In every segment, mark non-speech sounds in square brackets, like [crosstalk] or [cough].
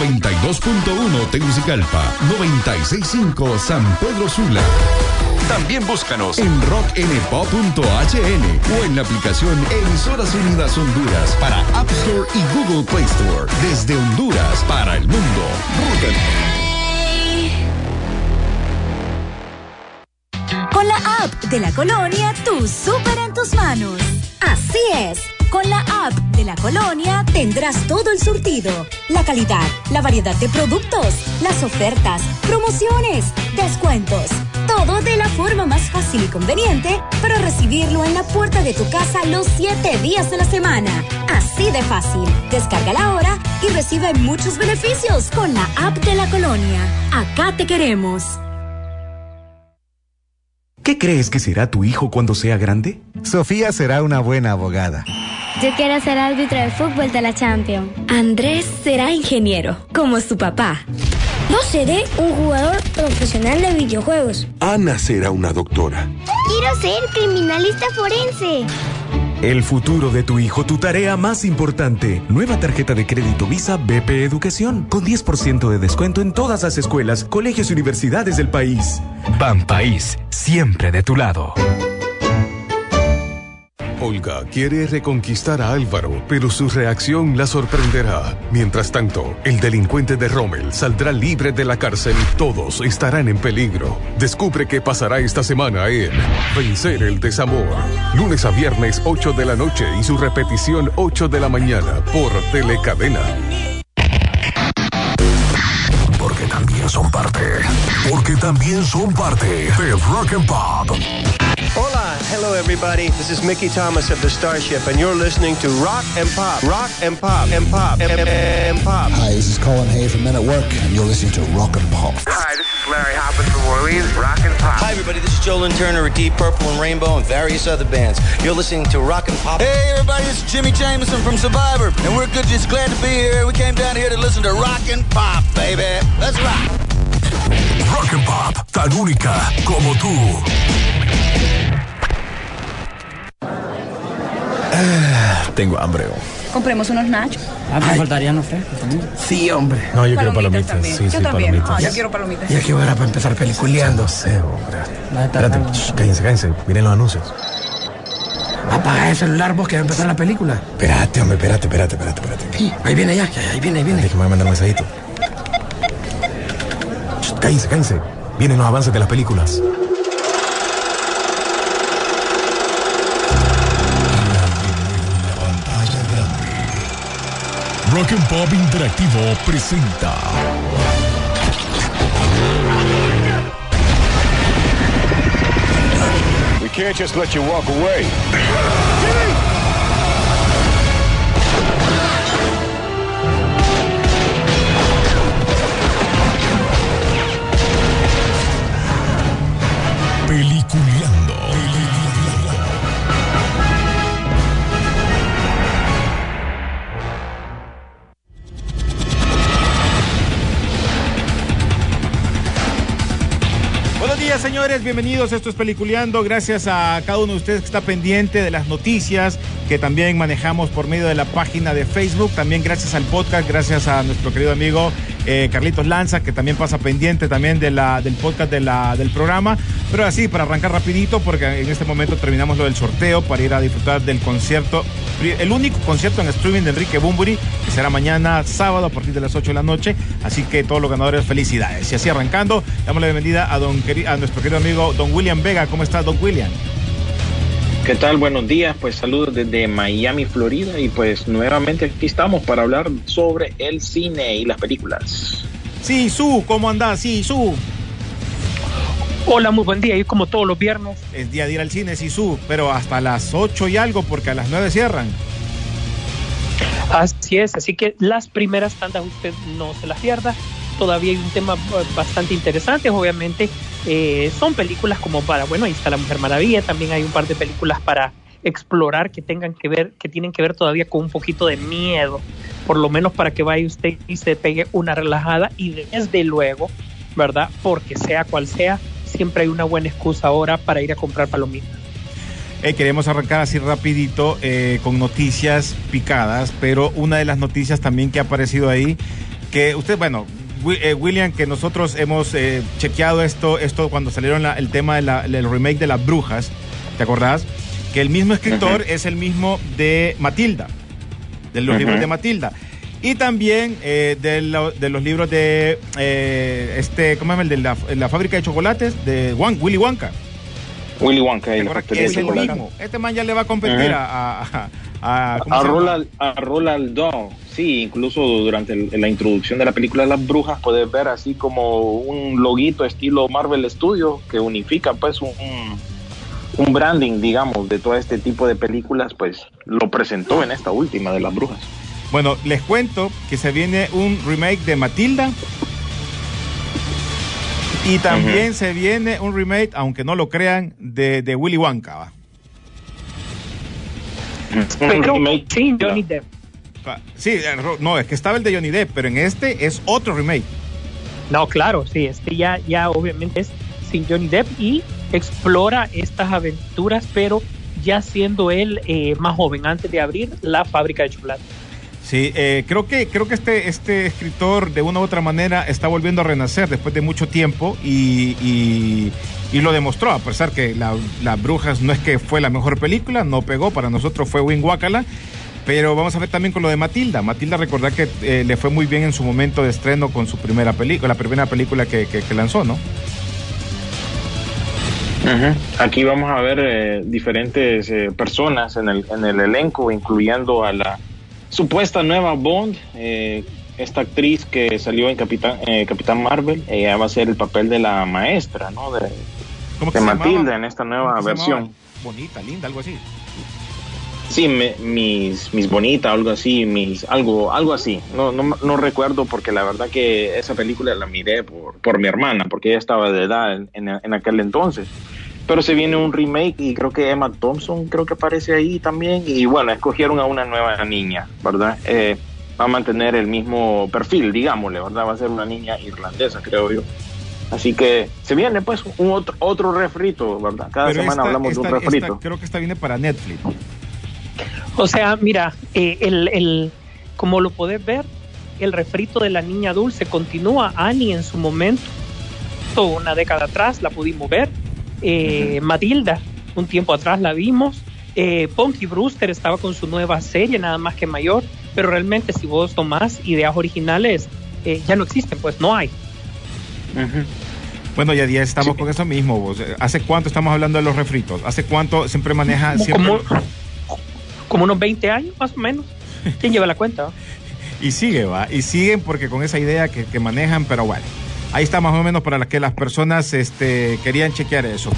92.1 Tegucigalpa. 96.5 San Pedro Sula. También búscanos en rocknpop.hn o en la aplicación Emisoras Unidas Honduras para App Store y Google Play Store. Desde Honduras para el mundo. Con la app de la colonia, tu súper en tus manos. Así es. Con la app de la colonia tendrás todo el surtido, la calidad, la variedad de productos, las ofertas, promociones, descuentos. Todo de la forma más fácil y conveniente para recibirlo en la puerta de tu casa los siete días de la semana. Así de fácil. Descárgala ahora y recibe muchos beneficios con la app de la colonia. Acá te queremos. ¿Qué crees que será tu hijo cuando sea grande? Sofía será una buena abogada. Yo quiero ser árbitro de fútbol de la Champions. Andrés será ingeniero, como su papá. Yo seré un jugador profesional de videojuegos. Ana será una doctora. Quiero ser criminalista forense. El futuro de tu hijo, tu tarea más importante. Nueva tarjeta de crédito Visa BP Educación, con 10% de descuento en todas las escuelas, colegios y universidades del país. Ban País, siempre de tu lado. Olga quiere reconquistar a Álvaro, pero su reacción la sorprenderá. Mientras tanto, el delincuente de Rommel saldrá libre de la cárcel y todos estarán en peligro. Descubre qué pasará esta semana en Vencer el Desamor. Lunes a viernes 8 de la noche y su repetición 8 de la mañana por Telecadena. Porque también son parte. Porque también son parte del Rock and Pop. Hola, hello everybody. This is Mickey Thomas of the Starship, and you're listening to Rock and Pop. Rock and Pop. And Pop. And, and, and Pop. Hi, this is Colin Hay from Men at Work, and you're listening to Rock and Pop. Hi, this is Larry Hoppin from Orleans, Rock and Pop. Hi, everybody. This is Joe Turner of Deep Purple and Rainbow and various other bands. You're listening to Rock and Pop. Hey, everybody. This is Jimmy Jameson from Survivor, and we're good, just glad to be here. We came down here to listen to Rock and Pop, baby. Let's rock. Rock and Pop, tan única como tú. [sighs] Tengo hambre. Compremos unos nachos. Ah, me faltarían los frescos también. Sí, hombre. No, yo quiero palomitas. También. Sí, yo sí, también. palomitas. Ah, yo quiero palomitas. Ya que hora para empezar peliculeando. No sé, hombre. Espérate, shh, cállense, cállense. Miren los anuncios. Apaga el celular vos que va a empezar la película. Espérate, hombre, espérate, espérate, espérate, espérate. Ahí viene ya, ya, ahí viene, ahí viene. Déjame mandar un mensajito. Shh, cállense, cállense. Vienen los avances de las películas. Rock and Pop Interactivo presenta. We can't just let you walk away. Señores. Bienvenidos. Esto es Peliculeando. Gracias a cada uno de ustedes que está pendiente de las noticias que también manejamos por medio de la página de Facebook. También gracias al podcast, gracias a nuestro querido amigo eh, Carlitos Lanza, que también pasa pendiente también del podcast del programa. Pero así, para arrancar rapidito, porque en este momento terminamos lo del sorteo para ir a disfrutar del concierto, el único concierto en streaming de Enrique Bumburi, que será mañana sábado a partir de las 8 de la noche. Así que todos los ganadores, felicidades. Y así arrancando, damos la bienvenida a, don, a nuestro querido amigo Don William Vega. ¿Cómo está, Don William? ¿Qué tal? Buenos días, pues saludos desde Miami, Florida y pues nuevamente aquí estamos para hablar sobre el cine y las películas. Sí, Su, ¿cómo andás? Sí, Su. Hola, muy buen día. Y como todos los viernes. Es día de ir al cine, sí, Su, pero hasta las 8 y algo porque a las 9 cierran. Así es, así que las primeras tandas usted no se las pierda. Todavía hay un tema bastante interesante, obviamente eh, son películas como para, bueno, ahí está La Mujer Maravilla, también hay un par de películas para explorar que tengan que ver, que tienen que ver todavía con un poquito de miedo, por lo menos para que vaya usted y se pegue una relajada y desde luego, ¿verdad? Porque sea cual sea, siempre hay una buena excusa ahora para ir a comprar palomitas. Eh, queremos arrancar así rapidito eh, con noticias picadas, pero una de las noticias también que ha aparecido ahí, que usted, bueno, eh, William, que nosotros hemos chequeado esto, esto cuando salieron el tema del remake de Las Brujas, ¿te acordás? Que el mismo escritor es el mismo de Matilda, de los libros de Matilda. Y también de, los libros de este, ¿cómo es el de la, fábrica de chocolates? De Willy Wonka. Willy Wonka y es el mismo. Este man ya le va a competir a, a, a, a Roland, a Roland Dahl. Sí, incluso durante la introducción de la película Las Brujas puedes ver así como un loguito estilo Marvel Studios que unifica pues un, un branding, digamos, de todo este tipo de películas, pues lo presentó en esta última de Las Brujas. Bueno, les cuento que se viene un remake de Matilda y también se viene un remake, aunque no lo crean, de, de Willy Wonka. Pero sí, Johnny Depp. Sí, eh, no, es que estaba el de Johnny Depp, pero en este es otro remake. No, claro, sí, este ya, ya obviamente es sin Johnny Depp y explora estas aventuras, pero ya siendo él eh, más joven, antes de abrir la fábrica de chocolate. Sí, eh, creo que creo que este este escritor de una u otra manera está volviendo a renacer después de mucho tiempo y, lo demostró a pesar que la, Las Brujas no es que fue la mejor película, no pegó para nosotros fue Win Wakala. Pero vamos a ver también con lo de Matilda. Matilda, recordar que eh, le fue muy bien en su momento de estreno con su primera película, la primera película que, lanzó, ¿no? Aquí vamos a ver eh, diferentes personas en el, en el elenco, incluyendo a la supuesta nueva Bond, eh, esta actriz que salió en Capitán, eh, Capitán Marvel, ella va a ser el papel de la maestra, ¿no? De, de Matilda en esta nueva versión. Bonita, linda, algo así. Sí, mis, mis bonita, algo así, mis, algo, algo así. No, no, no, recuerdo porque la verdad que esa película la miré por, por mi hermana, porque ella estaba de edad en, en aquel entonces pero se viene un remake y creo que Emma Thompson creo que aparece ahí también y bueno, escogieron a una nueva niña, ¿verdad? Eh, va a mantener el mismo perfil, digámosle, ¿verdad? Va a ser una niña irlandesa, creo yo. Así que se viene pues un otro, otro refrito, ¿verdad? Cada semana hablamos de un refrito. creo que esta viene para Netflix. O sea, mira, eh, el, el, como lo podés ver, el refrito de la niña dulce continúa. Annie en su momento, una década atrás, la pudimos ver eh, Matilda, un tiempo atrás la vimos. Eh, Punky Brewster estaba con su nueva serie, nada más que mayor, pero realmente si vos tomás ideas originales, eh, ya no existen, pues no hay. Bueno, ya día estamos con eso mismo. ¿Hace cuánto estamos hablando de los refritos? ¿Hace cuánto siempre maneja? Siempre... Como, unos 20 años más o menos. ¿Quién lleva la cuenta? [laughs] y sigue, va. Y siguen porque con esa idea que, que manejan, pero bueno. Ahí está más o menos para que las personas este, querían chequear eso.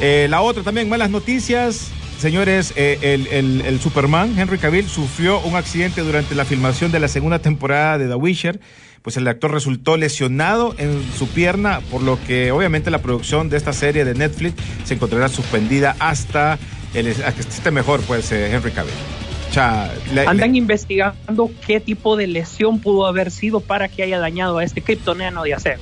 Eh, la otra también, malas noticias. Señores, eh, el, Superman, Henry Cavill, sufrió un accidente durante la filmación de la segunda temporada de The Witcher. Pues el actor resultó lesionado en su pierna, por lo que obviamente la producción de esta serie de Netflix se encontrará suspendida hasta el, que esté mejor, pues, eh, Henry Cavill. Andan investigando qué tipo de lesión pudo haber sido para que haya dañado a este criptoniano de acero.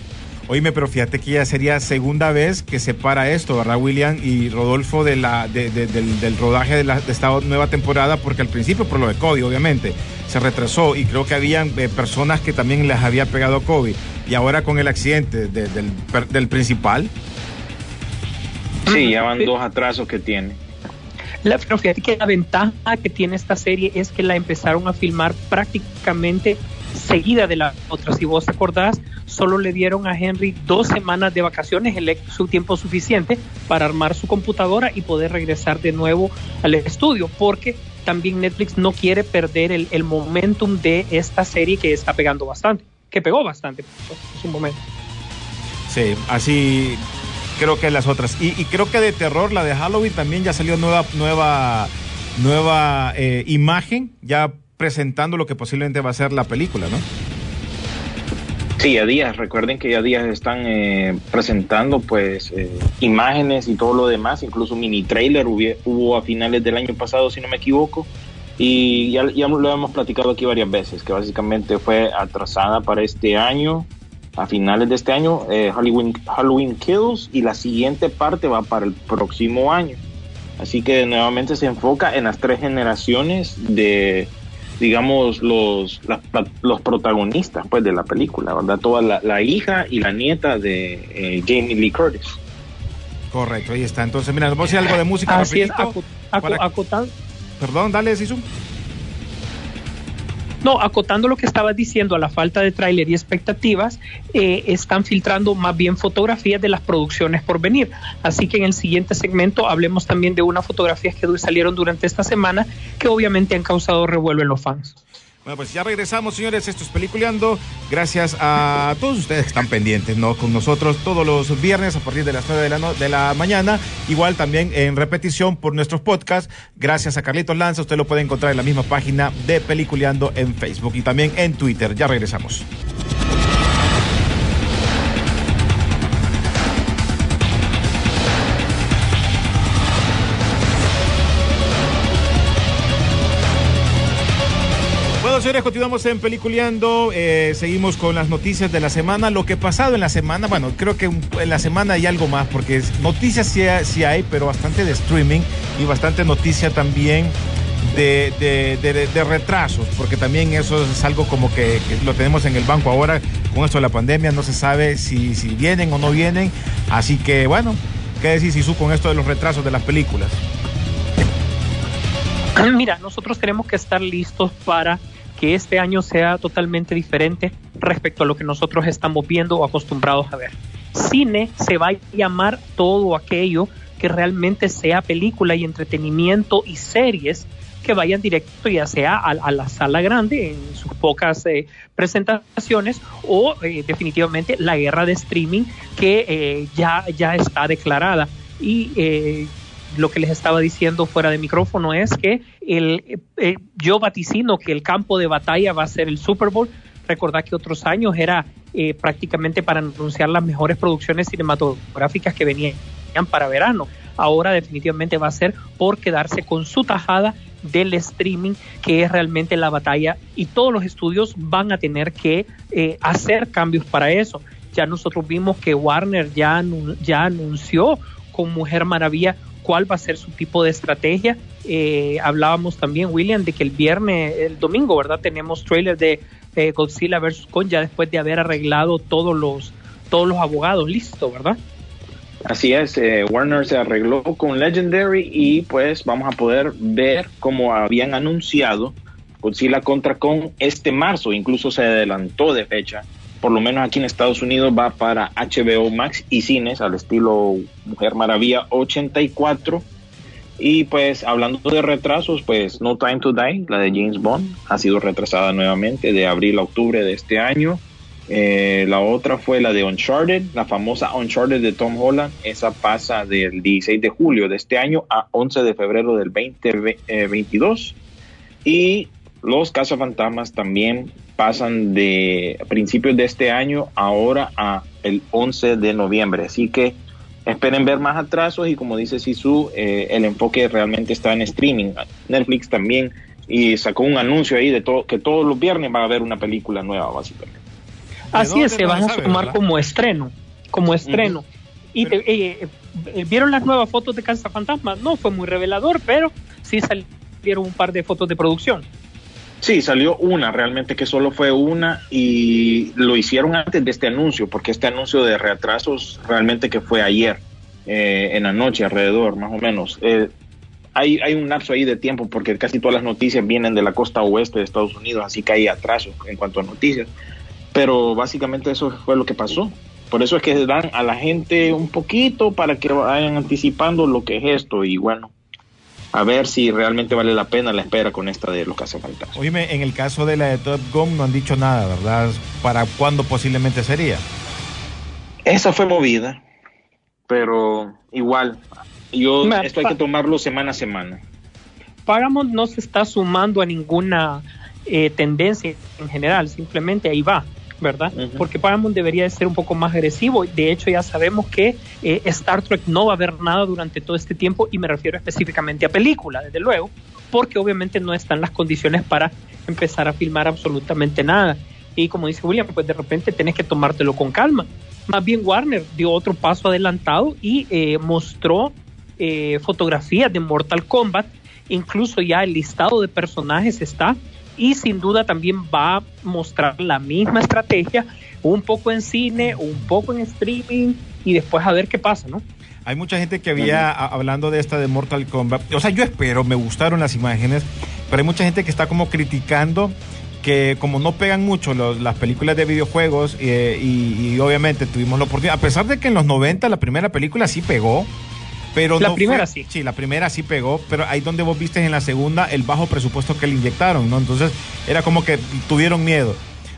Oíme, pero fíjate que ya sería segunda vez que se para esto, ¿verdad, William y Rodolfo, de la, del, rodaje de, la, esta nueva temporada? Porque al principio, por lo de COVID, obviamente, se retrasó y creo que habían eh, personas que también les había pegado COVID. Y ahora con el accidente del, del principal. Sí, ya van dos atrasos que tiene. La, pero que la ventaja que tiene esta serie es que la empezaron a filmar prácticamente seguida de la otra. Si vos acordás, solo le dieron a Henry dos semanas de vacaciones, el, su tiempo suficiente para armar su computadora y poder regresar de nuevo al estudio, porque también Netflix no quiere perder el, el momentum de esta serie que está pegando bastante, que pegó bastante pues, en su momento. Sí, así creo que las otras. Y, creo que de terror, la de Halloween también ya salió nueva, nueva, nueva eh, imagen, ya presentando lo que posiblemente va a ser la película, ¿no? Sí, a días, recuerden que ya días están eh, presentando pues eh, imágenes y todo lo demás, incluso mini trailer hubo, a finales del año pasado, si no me equivoco, y ya, ya lo hemos platicado aquí varias veces, que básicamente fue atrasada para este año, a finales de este año, eh, Halloween, Halloween Kills, y la siguiente parte va para el próximo año. Así que nuevamente se enfoca en las tres generaciones de, digamos, los, la- los protagonistas pues, de la película, ¿verdad? Toda la, la hija y la nieta de eh, Jamie Lee Curtis. Correcto, ahí está. Entonces, mira, nos vamos a decir algo de música Así es, rapidito. aco- aco- para- acotando, Perdón, dale, Sisu. No, acotando lo que estabas diciendo a la falta de tráiler y expectativas, eh, están filtrando más bien fotografías de las producciones por venir. Así que en el siguiente segmento hablemos también de unas fotografías que salieron durante esta semana que obviamente han causado revuelo en los fans. Bueno, pues ya regresamos, señores. Esto es Peliculeando. Gracias a todos ustedes que están pendientes, ¿no? Con nosotros todos los viernes a partir de las 9 de la, de la mañana. Igual también en repetición por nuestros podcasts. Gracias a Carlitos Lanza. Usted lo puede encontrar en la misma página de Peliculeando en Facebook y también en Twitter. Ya regresamos. Señores, continuamos en Peliculeando. eh, seguimos con las noticias de la semana. Lo que ha pasado en la semana, bueno, creo que en la semana hay algo más, porque noticias sí, ha- sí hay, pero bastante de streaming y bastante noticia también de, retrasos, porque también eso es algo como que, lo tenemos en el banco ahora. Con esto de la pandemia no se sabe si, vienen o no vienen. Así que, bueno, ¿qué decís, Sisu, con esto de los retrasos de las películas? Mira, nosotros tenemos que estar listos para que este año sea totalmente diferente respecto a lo que nosotros estamos viendo o acostumbrados a ver. Cine se va a llamar todo aquello que realmente sea película y entretenimiento y series que vayan directo ya sea a, a la sala grande en sus pocas eh, presentaciones o eh, definitivamente la guerra de streaming que eh, ya, ya está declarada. Y eh, lo que les estaba diciendo fuera de micrófono es que el, eh, yo vaticino que el campo de batalla va a ser el Super Bowl. Recordad que otros años era eh, prácticamente para anunciar las mejores producciones cinematográficas que venían para verano. Ahora definitivamente va a ser por quedarse con su tajada del streaming, que es realmente la batalla, y todos los estudios van a tener que eh, hacer cambios para eso. Ya nosotros vimos que Warner ya, ya anunció con Mujer Maravilla cuál va a ser su tipo de estrategia. Eh, hablábamos también, William, de que el viernes, el domingo, ¿verdad? Tenemos trailer de eh, Godzilla vs. Kong ya después de haber arreglado todos los, todos los abogados, listo, ¿verdad? Así es, eh, Warner se arregló con Legendary y pues vamos a poder ver como habían anunciado Godzilla contra Kong este marzo, incluso se adelantó de fecha, por lo menos aquí en Estados Unidos va para HBO Max y cines al estilo Mujer Maravilla 84 y pues hablando de retrasos, pues No Time to Die, la de James Bond, ha sido retrasada nuevamente de abril a octubre de este año. Eh, la otra fue la de Uncharted, la famosa Uncharted de Tom Holland. Esa pasa del 16 de julio de este año a 11 de febrero del 2022. Y los cazafantasmas también pasan de principios de este año ahora a el 11 de noviembre. Así que esperen ver más atrasos y como dice Sisu, eh, el enfoque realmente está en streaming. Netflix también y sacó un anuncio ahí de todo que todos los viernes va a haber una película nueva básicamente. Así es, se van a verdad? como estreno, como estreno. Y te- eh, eh, vieron las nuevas fotos de Casa Fantasma, no fue muy revelador, pero sí salieron un par de fotos de producción. Sí, salió una, realmente que solo fue una y lo hicieron antes de este anuncio, porque este anuncio de retrasos realmente que fue ayer, eh, en la noche alrededor, más o menos. Eh, hay, hay un lapso ahí de tiempo porque casi todas las noticias vienen de la costa oeste de Estados Unidos, así que hay atrasos en cuanto a noticias. Pero básicamente eso fue lo que pasó. Por eso es que dan a la gente un poquito para que vayan anticipando lo que es esto y bueno, a ver si realmente vale la pena la espera con esta de los cazafantasmas. Oíme, en el caso de la de Top Gun no han dicho nada, ¿verdad? ¿Para cuándo posiblemente sería? Esa fue movida, pero igual, yo esto hay que tomarlo semana a semana. Paramount no se está sumando a ninguna eh, tendencia en general, simplemente ahí va, ¿verdad? Porque Paramount debería de ser un poco más agresivo. De hecho, ya sabemos que eh, Star Trek no va a ver nada durante todo este tiempo y me refiero específicamente a película, desde luego, porque obviamente no están las condiciones para empezar a filmar absolutamente nada. Y como dice William, pues de repente tenés que tomártelo con calma. Más bien Warner dio otro paso adelantado y eh, mostró eh, fotografías de Mortal Kombat, incluso ya el listado de personajes está y sin duda también va a mostrar la misma estrategia, un poco en cine, un poco en streaming y después a ver qué pasa, ¿no? Hay mucha gente que había, hablando de esta de Mortal Kombat, o sea, yo espero, me gustaron las imágenes, pero hay mucha gente que está como criticando que como no pegan mucho los- las películas de videojuegos eh, y, y obviamente tuvimos la oportunidad, a pesar de que en los 90 la primera película sí pegó, pero La no primera fue- sí. Sí, la primera sí pegó, pero ahí donde vos viste en la segunda el bajo presupuesto que le inyectaron, ¿no? Entonces era como que tuvieron miedo.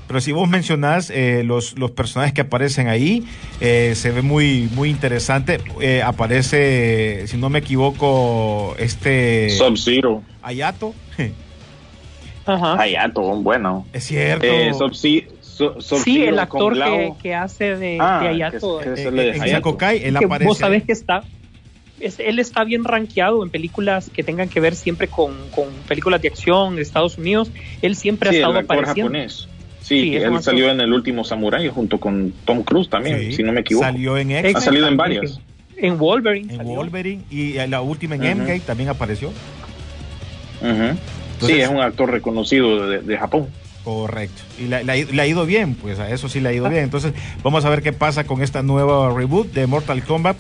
Pero si vos mencionás eh, los, los personajes que aparecen ahí, eh, se ve muy, muy interesante. Eh, aparece, si no me equivoco, este... Sub-Zero. Ayato. Ajá. Hayato, bueno. Es cierto. Eh, Sub-Ze- Su- Sub-Zero Sí, el actor que, que hace de, Ah, de Ayato. que- que eh, se le- en Hayato. Sakokai, él que aparece. Vos sabés que está. Es- él está bien rankeado en películas que tengan que ver siempre con, con películas de acción de Estados Unidos. Él siempre Sí, ha el estado actor apareciendo. japonés. Sí, él salió en El Último Samurai junto con Tom Cruise también, Sí, si no me equivoco. Salió en Ha X-Men. salido en varias. En Wolverine. En salió. Wolverine y en la última en Ujú. Endgame también apareció. Sí, es un actor reconocido de, de Japón. Correcto. Y le, le ha ido- le ha ido bien, pues a eso sí le ha ido bien. Entonces, vamos a ver qué pasa con esta nueva reboot de Mortal Kombat.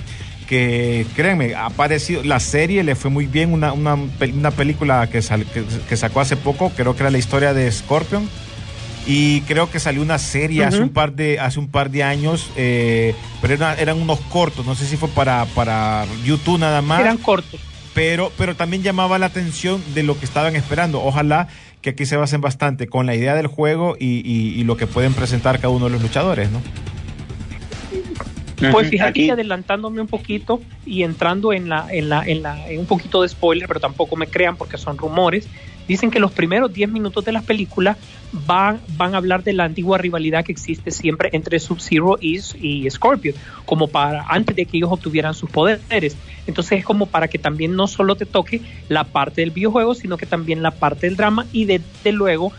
Que créanme, ha aparecido, la serie le fue muy bien. Una, una, pel- una película que, sal- que, que sacó hace poco, creo que era la historia de Scorpion. Y creo que salió una serie hace un par de hace un par de años, eh, pero era- eran unos cortos. No sé si fue para, para YouTube nada más Eran cortos. pero, pero también llamaba la atención de lo que estaban esperando. Ojalá que aquí se basen bastante con la idea del juego y, y- y lo que pueden presentar cada uno de los luchadores, ¿no? Pues fíjate Aquí- que adelantándome un poquito y entrando en la, en la, en la, en un poquito de spoiler, pero tampoco me crean porque son rumores. Dicen que los primeros 10 minutos de la película van, van a hablar de la antigua rivalidad que existe siempre entre Sub-Zero y, y Scorpion, como para antes de que ellos obtuvieran sus poderes. Entonces es como para que también no solo te toque la parte del videojuego, sino que también la parte del drama y desde luego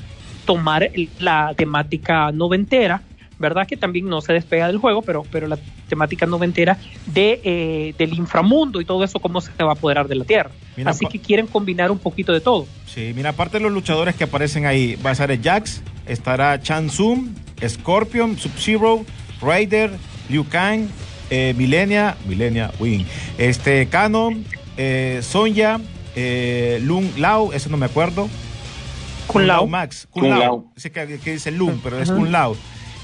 tomar la temática noventera, ¿verdad? Que también no se despega del juego, pero, pero la temática noventera de, eh, del inframundo y todo eso, cómo se va a apoderar de la Tierra. Mira, Así que quieren combinar un poquito de todo. Sí, mira, aparte de los luchadores que aparecen ahí, va a estar el Jax, estará Chan Tsung, Scorpion, Sub-Zero, Raider, Liu Kang, eh, Milenia, Milenia, Wing, este, Canon, eh, Sonya, eh, Lung Lao, ese no me acuerdo. Kun Lao. Max, Kun, Lao. Lao. Ese que, que dice Lung, pero es. Kun Lao.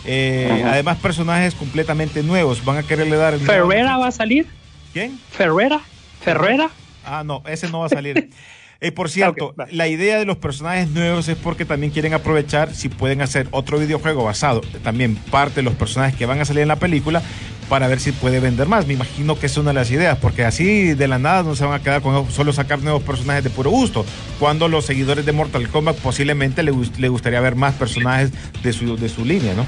Eh, además, personajes completamente nuevos. Van a quererle dar. el nuevo- Ferrera va a salir. ¿Quién? Ferrera. Ferrera. Ah, no, ese no va a salir. [laughs] Eh, por cierto, la idea de los personajes nuevos es porque también quieren aprovechar si pueden hacer otro videojuego basado, también parte de los personajes que van a salir en la película, para ver si puede vender más. Me imagino que es una de las ideas, porque así de la nada no se van a quedar con solo sacar nuevos personajes de puro gusto, cuando los seguidores de Mortal Kombat posiblemente le, gust- le gustaría ver más personajes de su, de su línea, ¿no?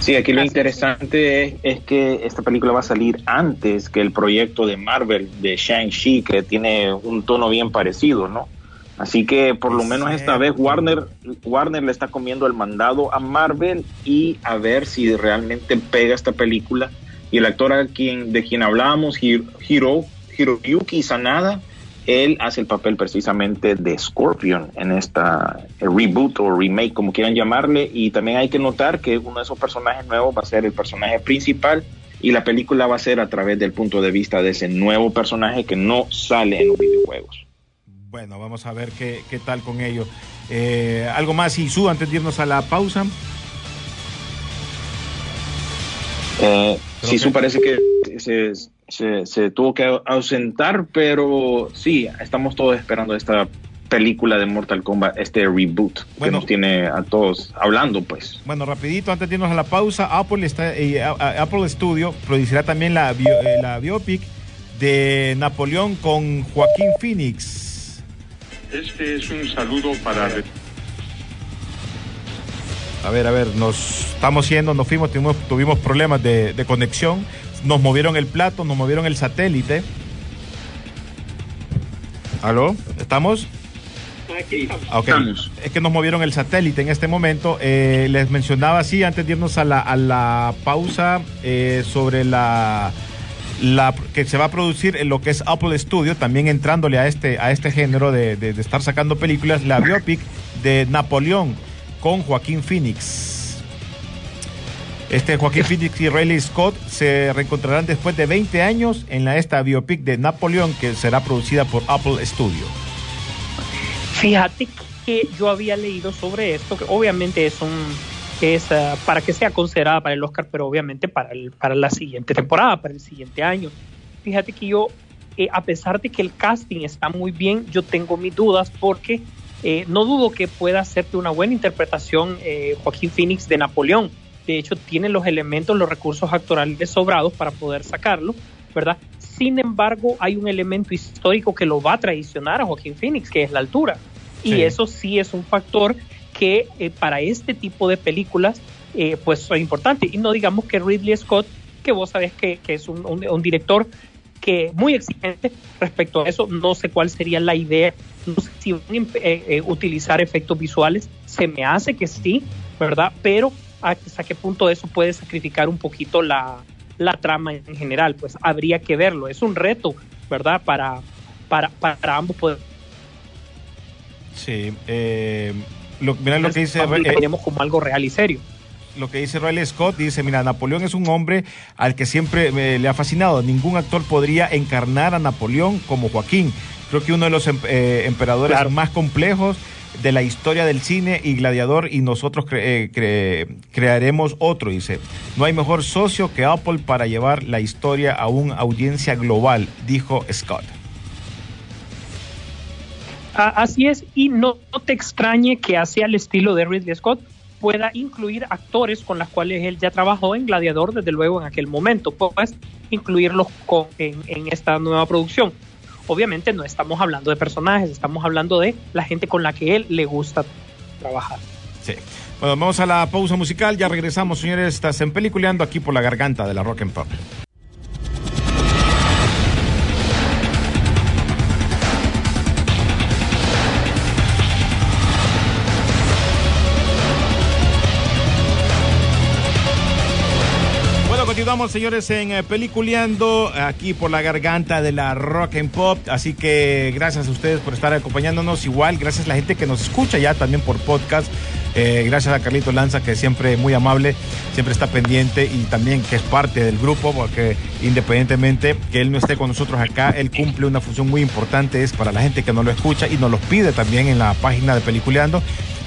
Sí, aquí lo interesante es, es que esta película va a salir antes que el proyecto de Marvel de Shang-Chi, que tiene un tono bien parecido, ¿no? Así que por lo menos esta vez. Warner, Warner le está comiendo el mandado a Marvel y a ver si realmente pega esta película. Y el actor a quien, de quien hablábamos, Hiro, Hiro- Hiroyuki Sanada, él hace el papel precisamente de Scorpion en esta reboot o remake, como quieran llamarle. Y también hay que notar que uno de esos personajes nuevos va a ser el personaje principal y la película va a ser a través del punto de vista de ese nuevo personaje que no sale en los videojuegos. Bueno, vamos a ver qué, qué tal con ello. Eh, algo más, Isu, antes de irnos a la pausa. Eh, que- parece que se, se- se tuvo que ausentar, pero sí, estamos todos esperando esta película de Mortal Kombat, este reboot que nos tiene a todos hablando, pues. Bueno, rapidito, antes de irnos a la pausa, Apple, está, eh, a- Apple Studio producirá también la, bio- eh, la biopic de Napoleón con Joaquín Phoenix. Este es un saludo para... A ver, a ver, nos estamos yendo, nos fuimos, tuvimos, tuvimos problemas de, de conexión, nos movieron el plato, nos movieron el satélite. ¿Aló? ¿Estamos? Ah, ok. Estamos. Es que nos movieron el satélite en este momento. Eh, les mencionaba así antes de irnos a la, a la pausa eh, sobre la, la, que se va a producir en lo que es Apple Studio, también entrándole a este, a este género de, de, de estar sacando películas, la biopic de Napoleón con Joaquín Phoenix. Este Joaquín Phoenix y Riley Scott se reencontrarán después de 20 años en la, esta biopic de Napoleón que será producida por Apple Studio. Fíjate que yo había leído sobre esto, que obviamente es un es uh, para que sea considerada para el Oscar, pero obviamente para, el, para la siguiente temporada, para el siguiente año. Fíjate que yo, eh, a pesar de que el casting está muy bien, yo tengo mis dudas porque eh, no dudo que pueda hacerte una buena interpretación eh, Joaquín Phoenix de Napoleón. De hecho, tiene los elementos, los recursos actorales sobrados para poder sacarlo, ¿verdad? Sin embargo, hay un elemento histórico que lo va a traicionar a Joaquín Phoenix, que es la altura. Y sí. eso sí es un factor que eh, para este tipo de películas eh, pues es importante. Y no digamos que Ridley Scott, que vos sabés que, que es un, director que muy exigente respecto a eso, no sé cuál sería la idea, no sé si van a eh, utilizar efectos visuales, se me hace que sí, ¿verdad? Pero hasta qué punto eso puede sacrificar un poquito la, la trama en general, pues habría que verlo, es un reto, ¿verdad? Para, para, para ambos poder. Sí, eh, lo, mira lo que dice. Eh, como algo real y serio. Lo que dice Riley Scott dice: Mira, Napoleón es un hombre al que siempre eh, le ha fascinado. Ningún actor podría encarnar a Napoleón como Joaquín. Creo que uno de los eh, emperadores claro. más complejos de la historia del cine y gladiador y nosotros cre cre crearemos otro, dice. No hay mejor socio que Apple para llevar la historia a una audiencia global, dijo Scott. Así es, y no, no, te extrañe que hacia el estilo de Ridley Scott pueda incluir actores con los cuales él ya trabajó en Gladiador, desde luego en aquel momento, pues incluirlos con, en, en esta nueva producción. Obviamente no estamos hablando de personajes, estamos hablando de la gente con la que él le gusta trabajar. Sí. Bueno, vamos a la pausa musical, ya regresamos, señores, estás en Peliculeando aquí por la garganta de la Rock and Pop. Continuamos, señores, en eh, Peliculeando, aquí por la garganta de la Rock and Pop. Así que gracias a ustedes por estar acompañándonos. Igual, gracias a la gente que nos escucha ya también por podcast. Eh, gracias a Carlito Lanza, que siempre muy amable, siempre está pendiente y también que es parte del grupo, porque independientemente que él no esté con nosotros acá, él cumple una función muy importante, es para la gente que no lo escucha y nos los pide también en la página de Peliculeando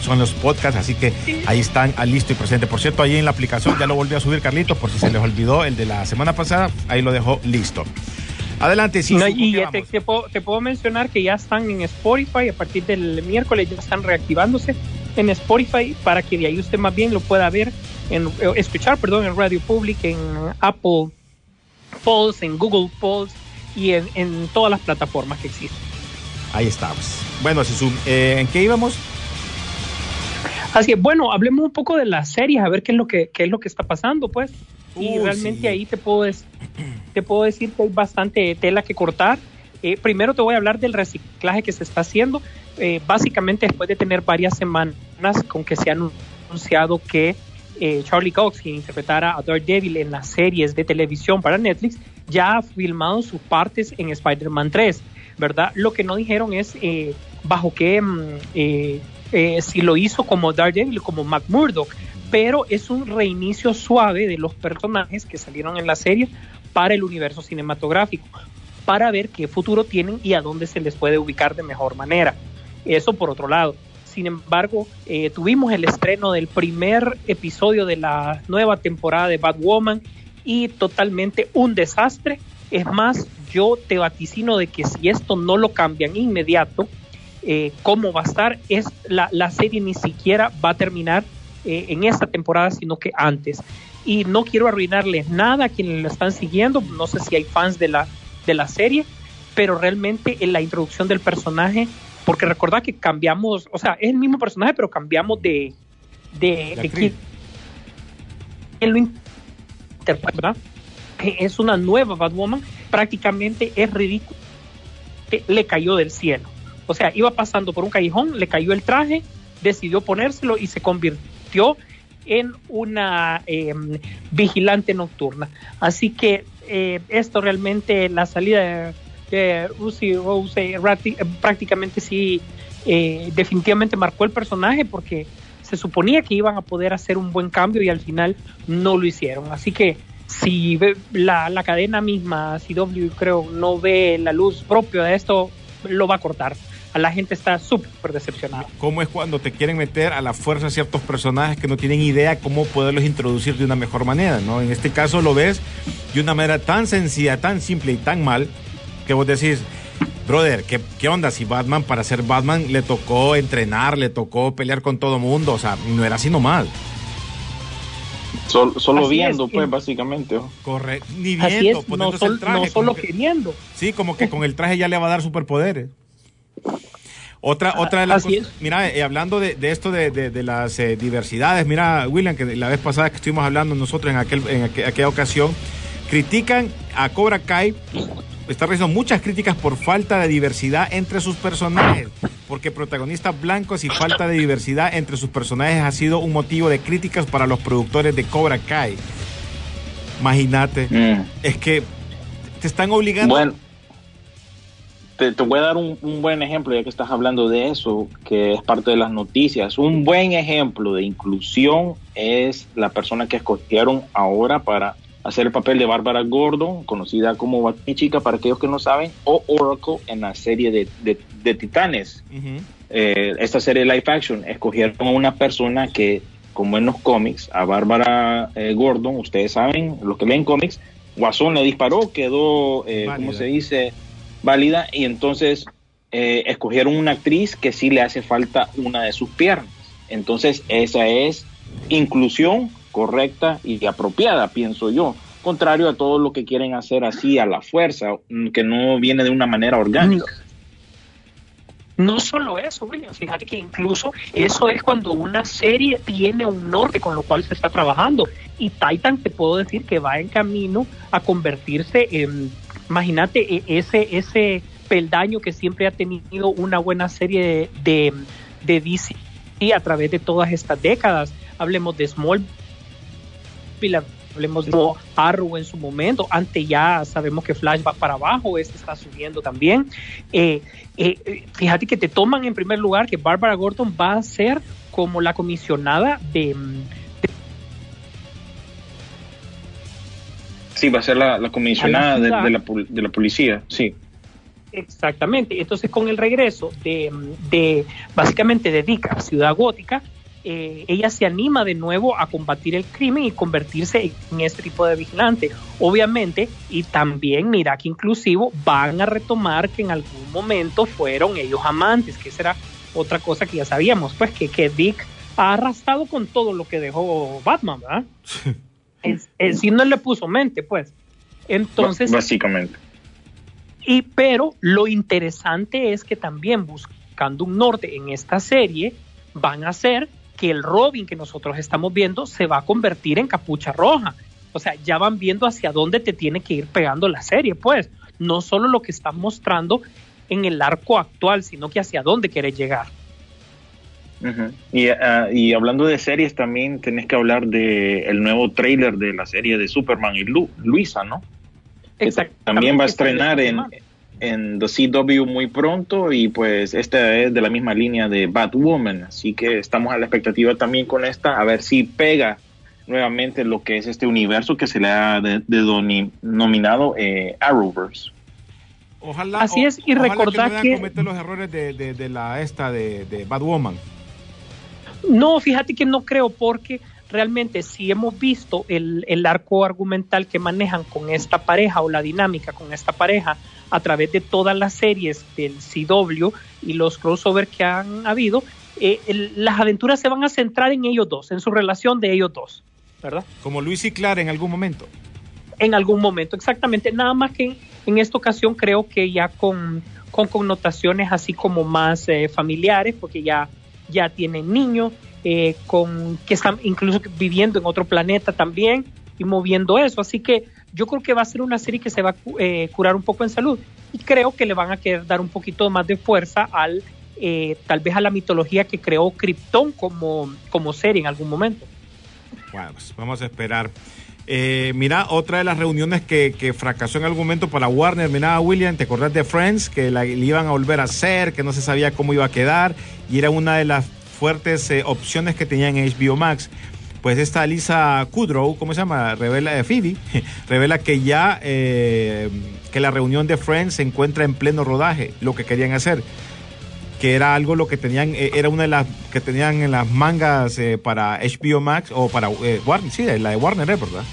son los podcasts, así que ahí están a listo y presente. Por cierto, ahí en la aplicación ya lo volví a subir Carlitos, por si se les olvidó el de la semana pasada, ahí lo dejó listo. Adelante, sí. No, y te, te, puedo, te, puedo, mencionar que ya están en Spotify, a partir del miércoles ya están reactivándose en Spotify para que de ahí usted más bien lo pueda ver, en, escuchar, perdón, en Radio Public, en Apple Polls, en Google Polls y en, en todas las plataformas que existen. Ahí estamos. Bueno, eh, ¿en qué íbamos? Así que bueno, hablemos un poco de las series, a ver qué es lo que, qué es lo que está pasando, pues. Y uh, realmente sí. ahí te puedo, te puedo decir que hay bastante tela que cortar. Eh, primero te voy a hablar del reciclaje que se está haciendo. Eh, básicamente después de tener varias semanas con que se ha anunciado que eh, Charlie Cox, quien interpretara a Daredevil en las series de televisión para Netflix, ya ha filmado sus partes en Spider-Man 3, ¿verdad? Lo que no dijeron es eh, bajo qué mm, eh, si lo hizo como Daredevil, como Mac Murdock, pero es un reinicio suave de los personajes que salieron en la serie para el universo cinematográfico, para ver qué futuro tienen y a dónde se les puede ubicar de mejor manera. Eso por otro lado. Sin embargo, eh, tuvimos el estreno del primer episodio de la nueva temporada de Batwoman y totalmente un desastre. Es más, yo te vaticino de que si esto no lo cambian inmediato, eh, cómo va a estar, es la, la, serie ni siquiera va a terminar eh, en esta temporada, sino que antes. Y no quiero arruinarles nada a quienes la están siguiendo, no sé si hay fans de la, de la serie, pero realmente en la introducción del personaje, porque recordad que cambiamos, o sea, es el mismo personaje, pero cambiamos de, de, de quién, quién lo interpreta, es una nueva Batwoman, prácticamente es ridículo, le cayó del cielo o sea, iba pasando por un callejón, le cayó el traje, decidió ponérselo y se convirtió en una eh, vigilante nocturna. Así que eh, esto realmente, la salida de, de Rose rati- prácticamente sí, eh, definitivamente marcó el personaje porque se suponía que iban a poder hacer un buen cambio y al final no lo hicieron. Así que si la, la cadena misma, CW creo, no ve la luz propia de esto, lo va a cortar. La gente está súper decepcionada. ¿Cómo es cuando te quieren meter a la fuerza ciertos personajes que no tienen idea cómo poderlos introducir de una mejor manera? ¿no? En este caso lo ves de una manera tan sencilla, tan simple y tan mal que vos decís, brother, ¿qué, qué onda? Si Batman para ser Batman le tocó entrenar, le tocó pelear con todo mundo, o sea, no era así nomás. Sol- solo Así viendo, es, pues, básicamente. Correcto. Ni Así viendo, es, no, sol- el traje. no solo que- queriendo. Sí, como que con el traje ya le va a dar superpoderes. Otra, otra de las así cosas, mira, eh, hablando de, de esto de, de- de las eh, diversidades, mira, William, que la vez pasada que estuvimos hablando nosotros en, aquel, en aqu- aquella ocasión, critican a Cobra Kai, está recibiendo muchas críticas por falta de diversidad entre sus personajes, porque protagonistas blancos y falta de diversidad entre sus personajes ha sido un motivo de críticas para los productores de Cobra Kai. Imagínate, Mm. es que te están obligando Bueno, te, te voy a dar un, un buen ejemplo, ya que estás hablando de eso, que es parte de las noticias. Un buen ejemplo de inclusión es la persona que escogieron ahora para hacer el papel de Bárbara Gordon, conocida como Batichica para aquellos que no saben, o Oracle en la serie de, de- de Titanes. Eh, esta serie live action, escogieron a una persona que, como en los cómics, a Bárbara eh, Gordon, ustedes saben, los que leen cómics, Guasón le disparó, quedó, eh, ¿cómo se dice? Válida, y entonces eh, escogieron una actriz que sí le hace falta una de sus piernas. Entonces, esa es inclusión correcta y apropiada, pienso yo. Contrario a todo lo que quieren hacer así a la fuerza, que no viene de una manera orgánica. No solo eso, William, fíjate que incluso eso es cuando una serie tiene un norte con lo cual se está trabajando. Y Titan te puedo decir que va en camino a convertirse en, imagínate, e- ese, ese peldaño que siempre ha tenido una buena serie de, de, de DC a través de todas estas décadas. Hablemos de Smallville, hablemos de Arrow en su momento, antes ya sabemos que Flash va para abajo, este está subiendo también. Eh, eh, fíjate que te toman en primer lugar que Barbara Gordon va a ser como la comisionada de, Sí, va a ser la, la comisionada la de, la, de la policía, sí. Exactamente. Entonces, con el regreso de, de básicamente de Dick a Ciudad Gótica, eh, ella se anima de nuevo a combatir el crimen y convertirse en este tipo de vigilante. Obviamente, y también, mira que inclusivo, van a retomar que en algún momento fueron ellos amantes, que será otra cosa que ya sabíamos, pues que, que Dick ha arrastrado con todo lo que dejó Batman, ¿verdad? Es, es, si no le puso mente, pues. Entonces, Básicamente. y pero lo interesante es que también buscando un norte en esta serie van a hacer que el Robin que nosotros estamos viendo se va a convertir en capucha roja. O sea, ya van viendo hacia dónde te tiene que ir pegando la serie, pues. No solo lo que están mostrando en el arco actual, sino que hacia dónde quiere llegar. Y, ah, y hablando de series, también tenés que hablar de el nuevo trailer de la serie de Superman y Lu- Luisa, ¿no? Que también va a estrenar en, en The CW muy pronto y pues esta es de la misma línea de Batwoman, así que estamos a la expectativa también con esta, a ver si pega nuevamente lo que es este universo que se le ha de- de- nominado eh, Arrowverse. Ojalá, Así es, y recordar que, no que- cometer los errores de, de- de la esta de, de Batwoman. No, fíjate que no creo porque realmente si hemos visto el, el arco argumental que manejan con esta pareja o la dinámica con esta pareja a través de todas las series del CW y los crossover que han habido, eh, el- las aventuras se van a centrar en ellos dos, en su relación de ellos dos, ¿verdad? Como Luis y Clara en algún momento. En algún momento, exactamente. Nada más que en, en esta ocasión creo que ya con, con connotaciones así como más eh, familiares, porque ya, ya tienen niños, eh, con, que están incluso viviendo en otro planeta también y moviendo eso. Así que yo creo que va a ser una serie que se va a eh, curar un poco en salud y creo que le van a querer dar un poquito más de fuerza al eh, tal vez a la mitología que creó Krypton como, como serie en algún momento. Bueno, pues vamos a esperar. Eh, mira, otra de las reuniones que, fracasó en algún momento para Warner, mira, William, ¿te acordás de Friends? Que la, le iban a volver a hacer, que no se sabía cómo iba a quedar, y era una de las fuertes eh, opciones que tenían en HBO Max. Pues esta Lisa Kudrow, ¿cómo se llama? Revela, de Phoebe, [laughs] revela que ya eh, que la reunión de Friends se encuentra en pleno rodaje, lo que querían hacer que era algo lo que tenían, eh, era una de las que tenían en las mangas eh, para HBO Max o para eh, Warner, sí, la de Warner, ¿eh? ¿verdad?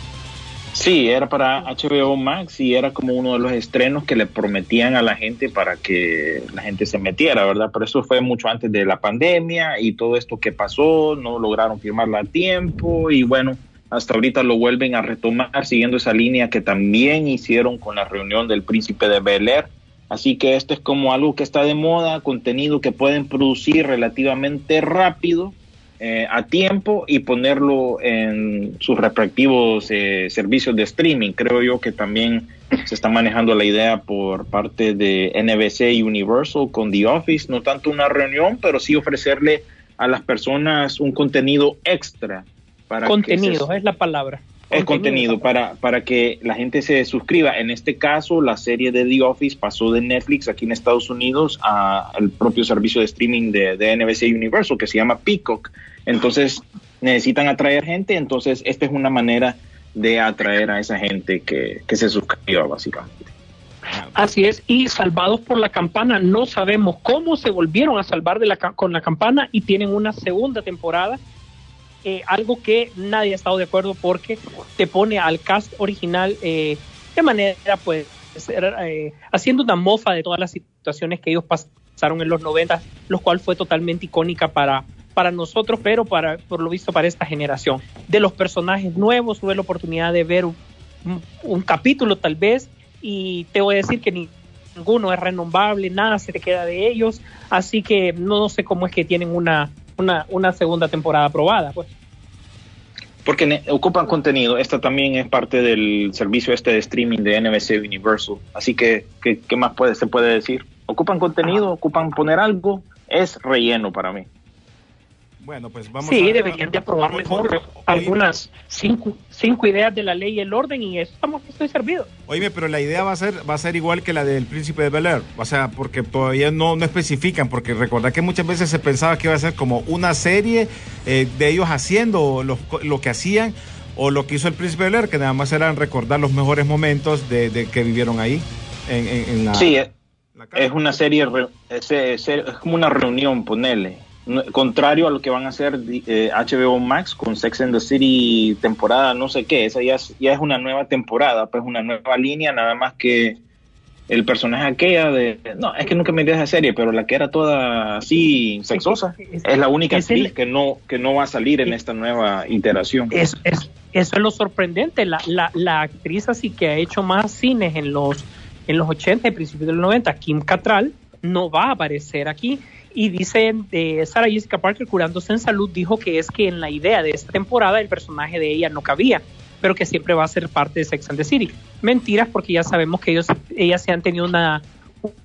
Sí, era para HBO Max y era como uno de los estrenos que le prometían a la gente para que la gente se metiera, ¿verdad? Pero eso fue mucho antes de la pandemia y todo esto que pasó, no lograron firmarla a tiempo y bueno, hasta ahorita lo vuelven a retomar siguiendo esa línea que también hicieron con la reunión del príncipe de Bel Air Así que esto es como algo que está de moda, contenido que pueden producir relativamente rápido, eh, a tiempo y ponerlo en sus respectivos eh, servicios de streaming. Creo yo que también se está manejando la idea por parte de NBC y Universal con The Office, no tanto una reunión, pero sí ofrecerle a las personas un contenido extra. Para contenido, es la palabra el contenido para, para que la gente se suscriba. En este caso, la serie de The Office pasó de Netflix aquí en Estados Unidos al propio servicio de streaming de, de, NBC Universal que se llama Peacock. Entonces, necesitan atraer gente, entonces esta es una manera de atraer a esa gente que, que se suscriba básicamente. Así es, y salvados por la campana, no sabemos cómo se volvieron a salvar de la, con la campana y tienen una segunda temporada eh, algo que nadie ha estado de acuerdo porque te pone al cast original eh, de manera, pues, eh, haciendo una mofa de todas las situaciones que ellos pasaron en los 90, lo cual fue totalmente icónica para, para nosotros, pero para, por lo visto para esta generación. De los personajes nuevos, tuve la oportunidad de ver un, capítulo tal vez y te voy a decir que ninguno es renombrable, nada se te queda de ellos, así que no sé cómo es que tienen una una, una segunda temporada aprobada, pues. Porque ocupan contenido. Esta también es parte del servicio este de streaming de NBC Universal. Así que, ¿qué, más puede, se puede decir? Ocupan contenido, ocupan poner algo. Es relleno para mí. Bueno, pues vamos sí, deberían de aprobar mejor algunas cinco, cinco ideas de la ley y el orden y estamos estoy servido. Oye, pero la idea va a ser va a ser igual que la del príncipe de Bel Air, o sea, porque todavía no, no especifican, porque recordad que muchas veces se pensaba que iba a ser como una serie eh, de ellos haciendo lo, lo, que hacían o lo que hizo el príncipe de Bel Air, que nada más eran recordar los mejores momentos de, de que vivieron ahí en, en, la... Sí, es, una serie, es, es, es como una reunión, ponele contrario a lo que van a hacer HBO eh, Max con Sex and the City temporada no sé qué, esa ya es, ya es una nueva temporada, pues una nueva línea, nada más que el personaje aquella de, no, es que nunca me esa serie, pero la que era toda así sexosa, es, la única actriz que no que no va a salir en esta nueva iteración. Es, es, eso es lo sorprendente, la, la, la actriz así que ha hecho más cines en los en los 80 y principios de los 90, Kim Cattrall, no va a aparecer aquí. Y dicen de Sarah Jessica Parker curándose en salud dijo que es que en la idea de esta temporada el personaje de ella no cabía pero que siempre va a ser parte de Sex and the City. Mentiras porque ya sabemos que ellos ellas se han tenido una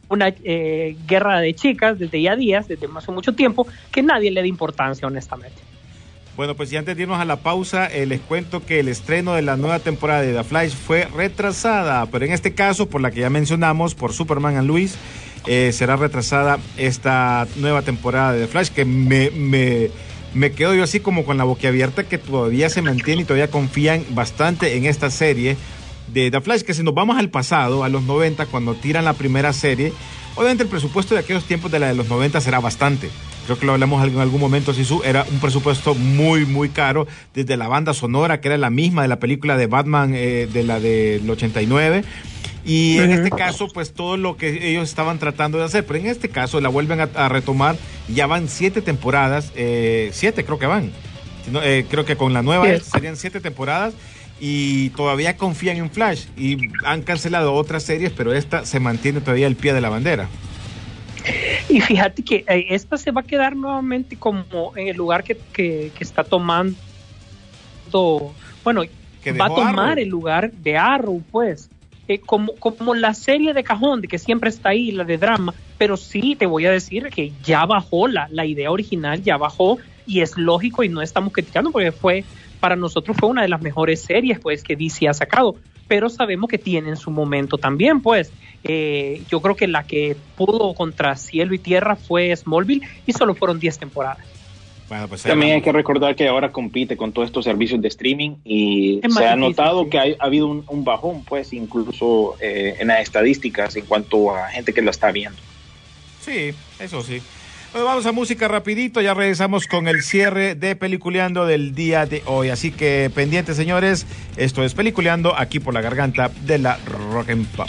una eh, guerra de chicas desde ya días desde hace mucho tiempo que nadie le da importancia honestamente. Bueno, pues ya antes de irnos a la pausa, eh, les cuento que el estreno de la nueva temporada de The Flash fue retrasada, pero en este caso, por la que ya mencionamos, por Superman and Luis, eh, será retrasada esta nueva temporada de The Flash, que me, me, me quedo yo así como con la boquiabierta que todavía se mantiene y todavía confían bastante en esta serie de The Flash, que si nos vamos al pasado, a los 90, cuando tiran la primera serie, obviamente el presupuesto de aquellos tiempos de la de los 90 será bastante. Creo que lo hablamos en algún momento, Sisu, era un presupuesto muy, muy caro, desde la banda sonora, que era la misma de la película de Batman eh, de la del 89, y en este caso, pues todo lo que ellos estaban tratando de hacer, pero en este caso la vuelven a, retomar, ya van siete temporadas, eh, siete creo que van, eh, creo que con la nueva serían siete temporadas y todavía confían en Flash y han cancelado otras series, pero esta se mantiene todavía el pie de la bandera. Y fíjate que eh, esta se va a quedar nuevamente como en el lugar que, que, está tomando, bueno, va a tomar el lugar de Arrow, pues eh, como, como la serie de cajón, de que siempre está ahí, la de drama, pero sí te voy a decir que ya bajó, la, la idea original ya bajó y es lógico y no estamos criticando porque fue para nosotros fue una de las mejores series pues que DC ha sacado, pero sabemos que tiene en su momento también pues. Eh, yo creo que la que pudo contra cielo y tierra fue Smallville y solo fueron 10 temporadas. Bueno, pues También hay que recordar que ahora compite con todos estos servicios de streaming y se ha notado sí. que ha, ha, habido un, un, bajón, pues, incluso eh, en las estadísticas en cuanto a gente que lo está viendo. Sí, eso sí. Bueno, vamos a música rapidito, ya regresamos con el cierre de Peliculeando del día de hoy. Así que pendientes, señores, esto es Peliculeando aquí por la garganta de la Rock and Pop.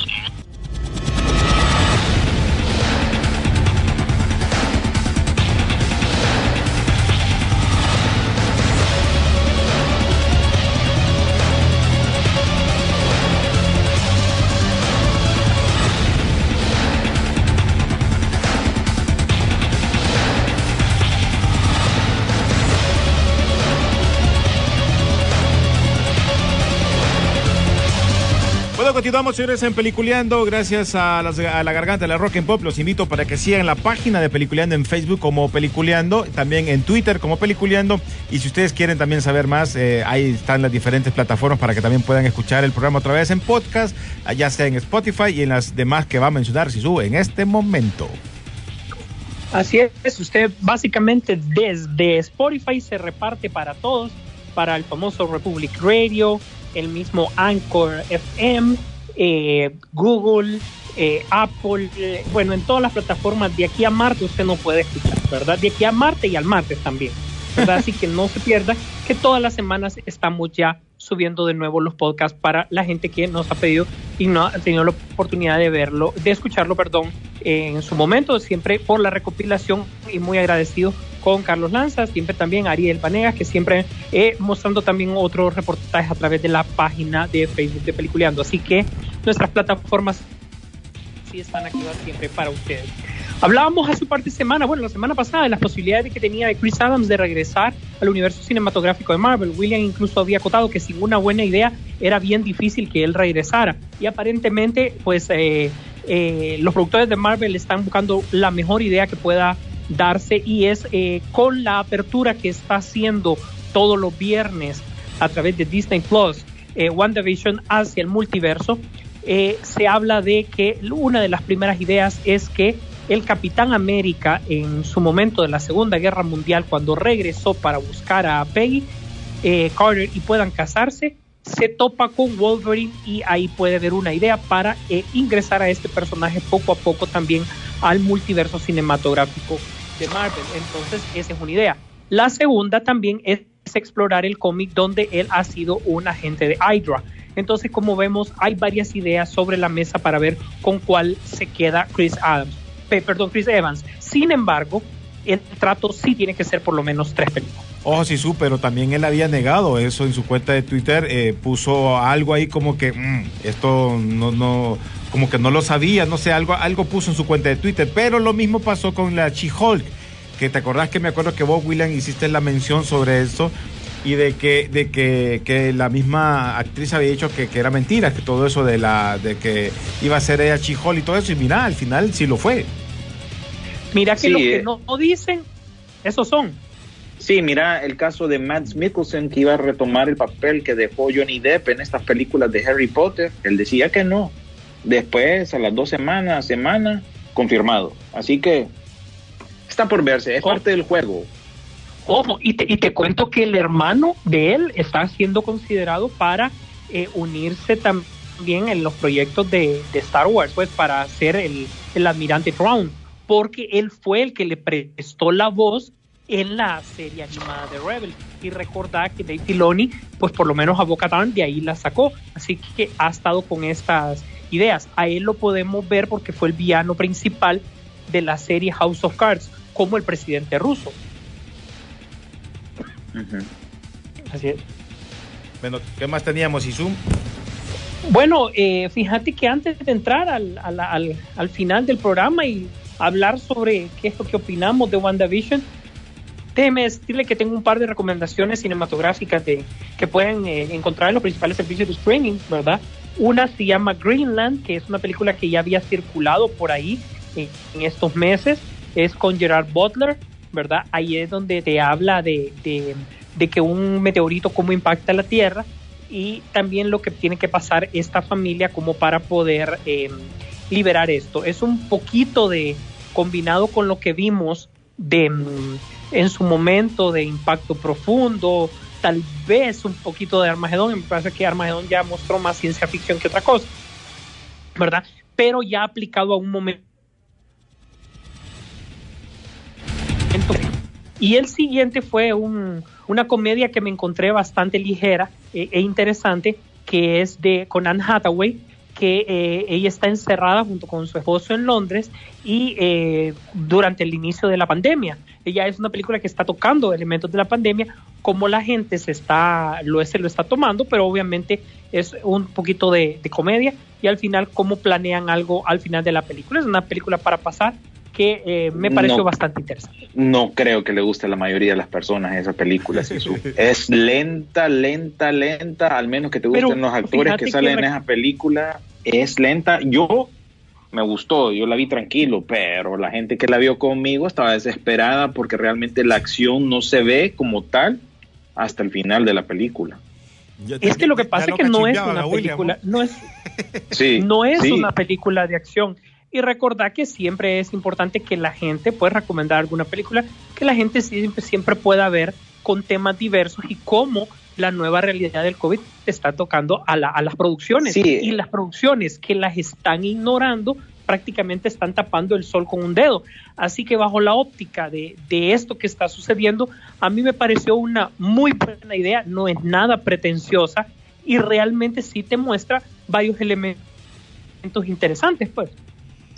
Continuamos, señores, en Peliculeando. Gracias a, las, la garganta de la Rock and Pop. Los invito para que sigan la página de Peliculeando en Facebook como Peliculeando, también en Twitter como Peliculeando. Y si ustedes quieren también saber más, eh, ahí están las diferentes plataformas para que también puedan escuchar el programa otra vez en podcast, ya sea en Spotify y en las demás que va a mencionar si sube en este momento. Así es, usted básicamente desde Spotify se reparte para todos, para el famoso Republic Radio, el mismo Anchor FM, eh, Google, eh, Apple, eh, bueno, en todas las plataformas de aquí a Marte usted no puede escuchar, ¿verdad? De aquí a Marte y al martes también, ¿verdad? [laughs] Así que no se pierda que todas las semanas estamos ya subiendo de nuevo los podcasts para la gente que nos ha pedido y no ha tenido la oportunidad de verlo, de escucharlo, perdón, en su momento, siempre por la recopilación y muy agradecido Carlos Lanza, siempre también Ariel Vanegas, que siempre eh, mostrando también otros reportajes a través de la página de Facebook de Peliculeando. Así que nuestras plataformas sí están activas siempre para ustedes. Hablábamos hace un par de semanas, bueno, la semana pasada, de las posibilidades que tenía Chris Adams de regresar al universo cinematográfico de Marvel. William incluso había acotado que sin una buena idea era bien difícil que él regresara. Y aparentemente, pues eh, eh, los productores de Marvel están buscando la mejor idea que pueda darse y es eh, con la apertura que está haciendo todos los viernes a través de Disney Plus, eh, WandaVision hacia el multiverso. Eh, se habla de que una de las primeras ideas es que el Capitán América en su momento de la Segunda Guerra Mundial, cuando regresó para buscar a Peggy eh, Carter y puedan casarse, se topa con Wolverine y ahí puede ver una idea para ingresar a este personaje poco a poco también al multiverso cinematográfico de Marvel. Entonces, esa es una idea. La segunda también es explorar el cómic donde él ha sido un agente de Hydra. Entonces, como vemos, hay varias ideas sobre la mesa para ver con cuál se queda Chris Adams. Perdón, Chris Evans. Sin embargo, el trato sí tiene que ser por lo menos tres películas. Ojo, sí, su, pero también él había negado eso en su cuenta de Twitter. Eh, puso algo ahí como que mmm, esto no, no, como que no lo sabía, no sé, algo, algo puso en su cuenta de Twitter. Pero lo mismo pasó con la She-Hulk, que te acordás que me acuerdo que vos, William, hiciste la mención sobre eso y de que, de que, que la misma actriz había dicho que, que, era mentira, que todo eso de la, de que iba a ser ella She-Hulk y todo eso. Y mira, al final sí lo fue. Mira que sí, lo que no, no dicen, esos son. Sí, mira el caso de Matt Mikkelsen que iba a retomar el papel que dejó Johnny Depp en estas películas de Harry Potter. Él decía que no. Después, a las dos semanas, semana, confirmado. Así que está por verse, es oh. parte del juego. Ojo, y te, y te cuento que el hermano de él está siendo considerado para eh, unirse también en los proyectos de, de, Star Wars, pues para ser el, el almirante Thrawn, porque él fue el que le prestó la voz en la serie animada de Rebel. Y recordar que Dave Filoni, pues por lo menos a Boca de ahí la sacó. Así que ha estado con estas ideas. A él lo podemos ver porque fue el villano principal de la serie House of Cards, como el presidente ruso. Uh -huh. Así es. Bueno, ¿qué más teníamos, Izum? Bueno, eh, fíjate que antes de entrar al, al, al, al, final del programa y hablar sobre qué es lo que opinamos de WandaVision, déjeme decirle que tengo un par de recomendaciones cinematográficas de, que pueden eh, encontrar en los principales servicios de streaming, ¿verdad? Una se llama Greenland, que es una película que ya había circulado por ahí eh, en estos meses, es con Gerard Butler, ¿verdad? Ahí es donde te habla de, de, de que un meteorito cómo impacta la Tierra y también lo que tiene que pasar esta familia como para poder eh, liberar esto. Es un poquito de combinado con lo que vimos de mm, en su momento de impacto profundo, tal vez un poquito de Armagedón, me parece que Armagedón ya mostró más ciencia ficción que otra cosa, ¿verdad? Pero ya aplicado a un momento. Y el siguiente fue un, una comedia que me encontré bastante ligera e, e interesante, que es de con Anne Hathaway, que eh, ella está encerrada junto con su esposo en Londres y eh, durante el inicio de la pandemia. Ella es una película que está tocando elementos de la pandemia, como la gente se está, lo, se lo está tomando, pero obviamente es un poquito de, de comedia y al final cómo planean algo al final de la película. Es una película para pasar que eh, me pareció No. bastante interesante. No creo que le guste a la mayoría de las personas esa película. [laughs] Es lenta, lenta, lenta. Al menos que te gusten Pero los actores que que salen en esa película. Es lenta. Yo me gustó, yo la vi tranquilo, pero la gente que la vio conmigo estaba desesperada porque realmente la acción no se ve como tal hasta el final de la película. Es que lo que pasa es que no es una película, no es, [laughs] Sí, no es sí. una película de acción. Y recordar que siempre es importante que la gente pueda recomendar alguna película que la gente siempre, siempre pueda ver con temas diversos y cómo la nueva realidad del COVID está tocando a, la- a las producciones. Sí. Y las producciones que las están ignorando prácticamente están tapando el sol con un dedo. Así que bajo la óptica de, de esto que está sucediendo, a mí me pareció una muy buena idea, no es nada pretenciosa y realmente sí te muestra varios elementos interesantes, pues.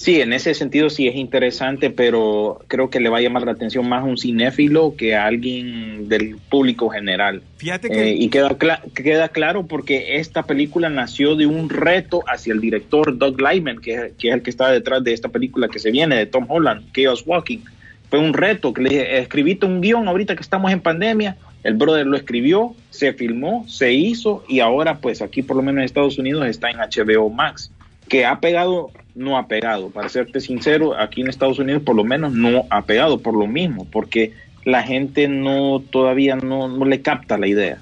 Sí, en ese sentido sí es interesante, pero creo que le va a llamar la atención más a un cinéfilo que a alguien del público general. Fíjate que Eh, y queda, queda claro porque esta película nació de un reto hacia el director Doug Lyman, que, que es el que está detrás de esta película que se viene de Tom Holland, Chaos Walking. Fue un reto que le dije, escribiste un guion ahorita que estamos en pandemia. El brother lo escribió, se filmó, se hizo y ahora pues aquí por lo menos en Estados Unidos está en HBO Max. Que ha pegado, no ha pegado. Para serte sincero, aquí en Estados Unidos por lo menos no ha pegado por lo mismo, porque la gente no todavía no, no le capta la idea.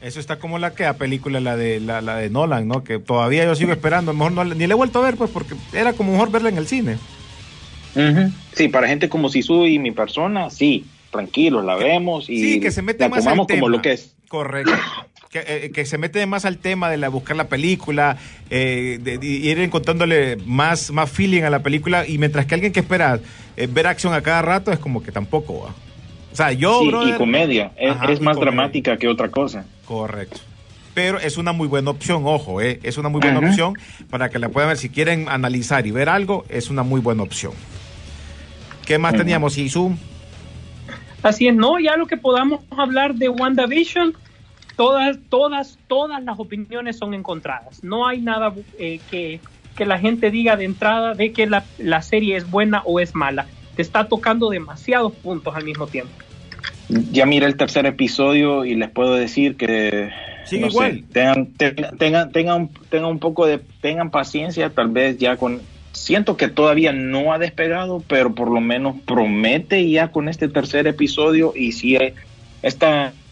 Eso está como la que la película, la de la, la de Nolan, ¿no? Que todavía yo sigo esperando. A lo mejor no, ni le he vuelto a ver, pues, porque era como mejor verla en el cine. Sí, para gente como Sisu y mi persona, sí, tranquilos, la vemos y Sí, que se mete la más tomamos como lo que es. Correcto. [coughs] Que, eh, que se mete más al tema de la buscar la película, eh, de, de ir encontrándole más, más feeling a la película. Y mientras que alguien que espera eh, ver acción a cada rato es como que tampoco va. O sea, yo, Sí, brother, y comedia, es, Ajá, más comedia. dramática que otra cosa. Correcto. Pero es una muy buena opción, ojo, eh, es una muy buena Ajá. opción para que la puedan ver. Si quieren analizar y ver algo, es una muy buena opción. ¿Qué más Ujú. teníamos, Isu? Así es, no, ya lo que podamos hablar de WandaVision, todas, todas, todas las opiniones son encontradas. No hay nada eh, que, que la gente diga de entrada de que la, la serie es buena o es mala. Te está tocando demasiados puntos al mismo tiempo. Ya miré el tercer episodio y les puedo decir que Sigue no igual. tengan, tengan, tengan, tengan, tengan un poco de, tengan paciencia, tal vez ya con, siento que todavía no ha despegado, pero por lo menos promete ya con este tercer episodio y si eh,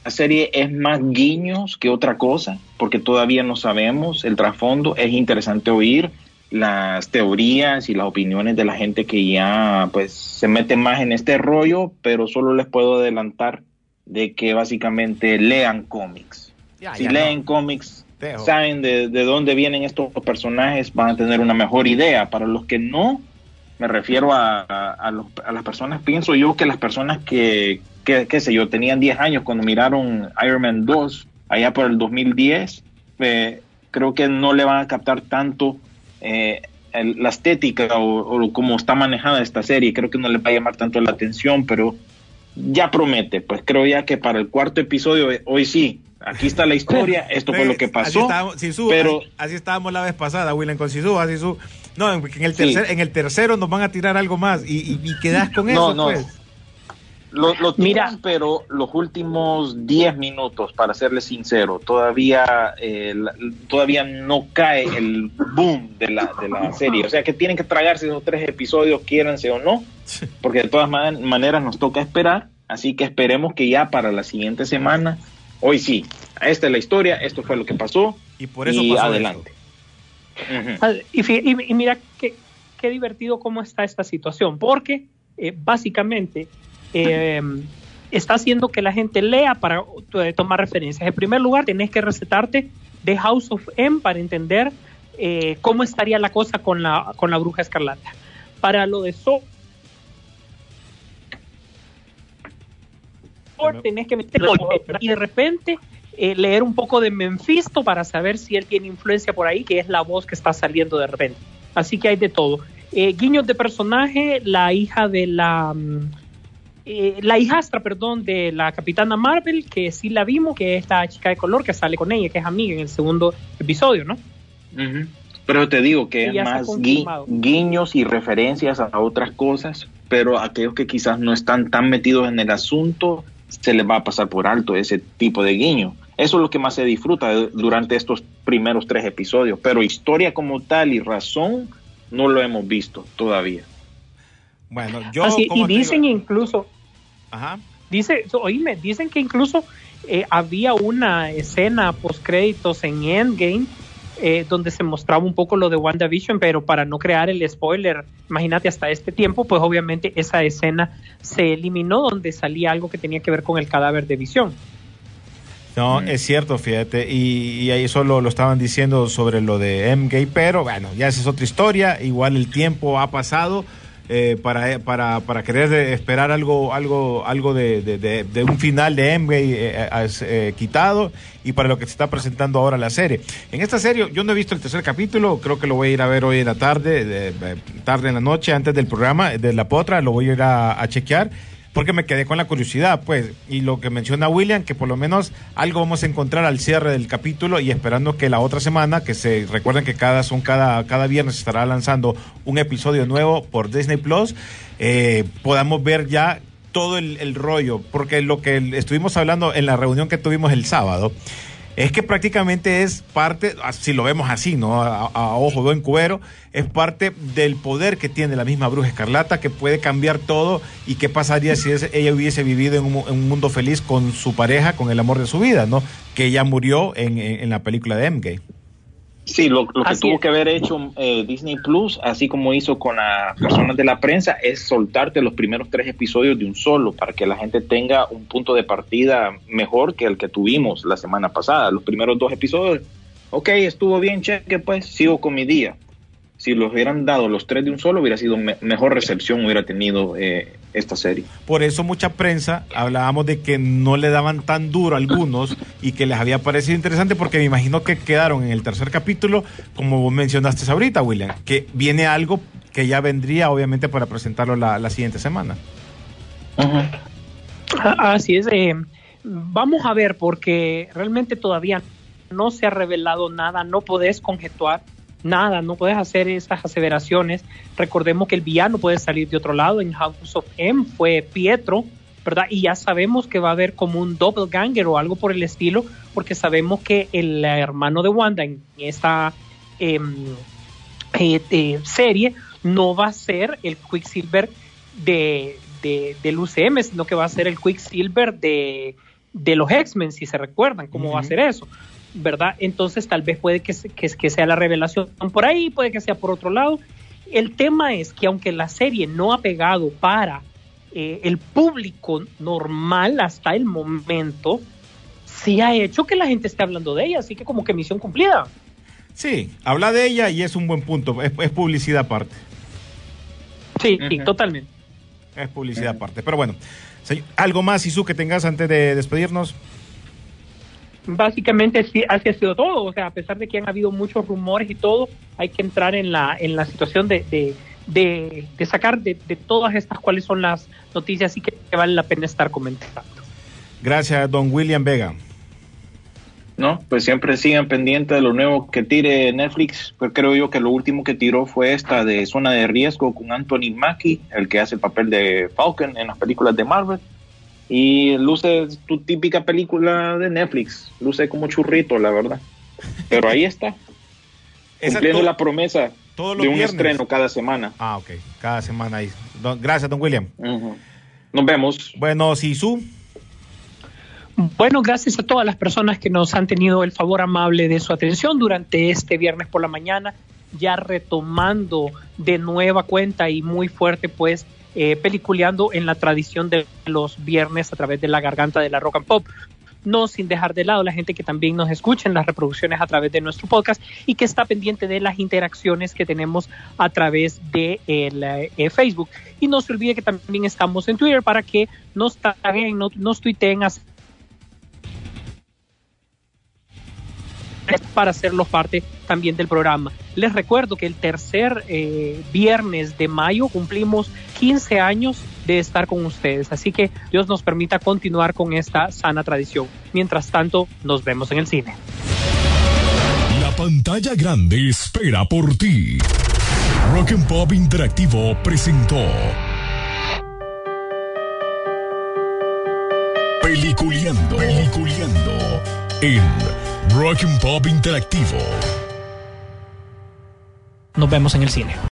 esta serie es más guiños que otra cosa, porque todavía no sabemos el trasfondo, es interesante oír las teorías y las opiniones de la gente que ya pues se mete más en este rollo, pero solo les puedo adelantar de que básicamente lean cómics. Ya, si ya leen cómics, Dejo. saben de, de dónde vienen estos personajes, van a tener una mejor idea. Para los que no, me refiero a, a- a los- a las personas, pienso yo que las personas que, que, qué sé yo, tenían 10 años cuando miraron Iron Man 2, allá por el 2010, eh, creo que no le van a captar tanto eh, el- la estética o, o cómo está manejada esta serie. Creo que no les va a llamar tanto la atención, pero ya promete. Pues creo ya que para el cuarto episodio, eh, hoy sí, aquí está la historia, [laughs] esto fue lo que Así pasó. estábamos, Sisu, pero así, así estábamos la vez pasada, William, con Sisu, así Sisu. No, en en el, Sí. tercer, en el tercero nos van a tirar algo más y, y, y quedas con No, eso, no. pues. Lo, lo tiran, pero los últimos 10 minutos, para serles sincero, todavía, eh, la- todavía no cae el boom de la, de la serie. O sea que tienen que tragarse esos tres episodios, quiéranse o no, porque de todas man- maneras nos toca esperar Así que esperemos que ya para la siguiente semana, hoy sí, esta es la historia, esto fue lo que pasó y por eso pasó adelante. Y, y, mira qué, qué, divertido cómo está esta situación, porque eh, básicamente eh, está haciendo que la gente lea para eh, tomar referencias. En primer lugar, tenés que recetarte de House of M para entender eh, cómo estaría la cosa con la, con la bruja escarlata. Para lo de So, tenés que meterlo y de repente eh, leer un poco de Memfisto para saber si él tiene influencia por ahí, que es la voz que está saliendo de repente. Así que hay de todo. Eh, guiños de personaje, la hija de la... Mm, la hijastra, perdón, de la capitana Marvel, que sí la vimos, que es esta chica de color que sale con ella, que es amiga en el segundo episodio, ¿no? Pero te digo que es más guiños y referencias a otras cosas, pero aquellos que quizás no están tan metidos en el asunto, se les va a pasar por alto ese tipo de guiño. Eso es lo que más se disfruta durante estos primeros tres episodios, pero historia como tal y razón no lo hemos visto todavía. Bueno, yo... y dicen incluso... Ajá. Dice, oíme, dicen que incluso eh, había una escena post créditos en Endgame eh, donde se mostraba un poco lo de WandaVision, pero para no crear el spoiler, imagínate hasta este tiempo, pues obviamente esa escena se eliminó donde salía algo que tenía que ver con el cadáver de Visión. No, es cierto, fíjate, y, ahí solo lo estaban diciendo sobre lo de M-Gay, pero bueno, ya esa es otra historia, igual el tiempo ha pasado, eh, para, para, para, querer esperar algo, algo, algo de, de, un final de eh, eh, quitado y para lo que se está presentando ahora la serie. En esta serie yo no he visto el tercer capítulo, creo que lo voy a ir a ver hoy en la tarde, tarde en la noche, antes del programa de La Potra, lo voy a ir a chequear porque me quedé con la curiosidad, pues, y lo que menciona William, que por lo menos algo vamos a encontrar al cierre del capítulo y esperando que la otra semana, que se recuerden que cada son cada cada viernes estará lanzando un episodio nuevo por Disney Plus, eh, podamos ver ya todo el, el rollo, porque lo que estuvimos hablando en la reunión que tuvimos el sábado es que prácticamente es parte, si lo vemos así, ¿no? A, ojo en cuero, es parte del poder que tiene la misma bruja escarlata que puede cambiar todo y qué pasaría si ella hubiese vivido en un, mundo feliz con su pareja, con el amor de su vida, ¿no? Que ella murió en, en, la película de M-Gay. Sí, lo, que tuvo que haber hecho eh, Disney Plus, así como hizo con las personas de la prensa, es soltarte los primeros tres episodios de un solo para que la gente tenga un punto de partida mejor que el que tuvimos la semana pasada. Los primeros dos episodios, ok, estuvo bien, cheque, pues sigo con mi día si los hubieran dado los tres de un solo, hubiera sido mejor recepción, hubiera tenido eh, esta serie. Por eso mucha prensa hablábamos de que no le daban tan duro a algunos y que les había parecido interesante porque me imagino que quedaron en el tercer capítulo, como vos mencionaste ahorita, William, que viene algo que ya vendría obviamente para presentarlo la, siguiente semana. Ah, así es. Eh, vamos a ver porque realmente todavía no se ha revelado nada, no podés conjetuar nada, no puedes hacer estas aseveraciones. Recordemos que el villano puede salir de otro lado. En House of M fue Pietro, ¿verdad? Y ya sabemos que va a haber como un doppelganger o algo por el estilo, porque sabemos que el hermano de Wanda en esta em, eh, eh, serie no va a ser el Quicksilver de, de, del UCM, sino que va a ser el Quicksilver de, de los X-Men, si se recuerdan cómo va a ser eso. ¿Verdad? Entonces tal vez puede que, que, sea la revelación por ahí, puede que sea por otro lado. El tema es que aunque la serie no ha pegado para eh, el público normal hasta el momento, sí ha hecho que la gente esté hablando de ella, así que como que misión cumplida. Sí, habla de ella y es un buen punto, es, publicidad aparte. Sí, totalmente. Es publicidad aparte, pero bueno, ¿algo más, Isu, que tengas antes de despedirnos? Básicamente sí, así ha sido todo. O sea, a pesar de que han habido muchos rumores y todo, hay que entrar en la, en la situación de, de, de, sacar de, de, todas estas cuáles son las noticias y que, vale la pena estar comentando. Gracias, don William Vega. No, pues siempre sigan pendientes de lo nuevo que tire Netflix. Pues creo yo que lo último que tiró fue esta de Zona de Riesgo con Anthony Mackie, el que hace el papel de Falcon en las películas de Marvel. Y luce tu típica película de Netflix. Luce como churrito, la verdad. Pero ahí está. [laughs] Cumpliendo la promesa de un estreno cada semana. Ah, ok. Cada semana ahí. gracias, don William. Nos vemos. Bueno, Sisu. Bueno, gracias a todas las personas que nos han tenido el favor amable de su atención durante este viernes por la mañana, ya retomando de nueva cuenta y muy fuerte, pues, eh, peliculeando en la tradición de los viernes a través de la garganta de la rock and pop. No sin dejar de lado la gente que también nos escucha en las reproducciones a través de nuestro podcast y que está pendiente de las interacciones que tenemos a través de el, eh, Facebook. Y no se olvide que también estamos en Twitter para que nos taguen, nos, nos tuiteen para hacerlo parte también del programa. Les recuerdo que el tercer eh, viernes de mayo cumplimos 15 años de estar con ustedes, así que Dios nos permita continuar con esta sana tradición. Mientras tanto, nos vemos en el cine. La pantalla grande espera por ti. Rock and Pop Interactivo presentó Peliculeando, Peliculeando en Rock and Pop Interactivo. Nos vemos en el cine.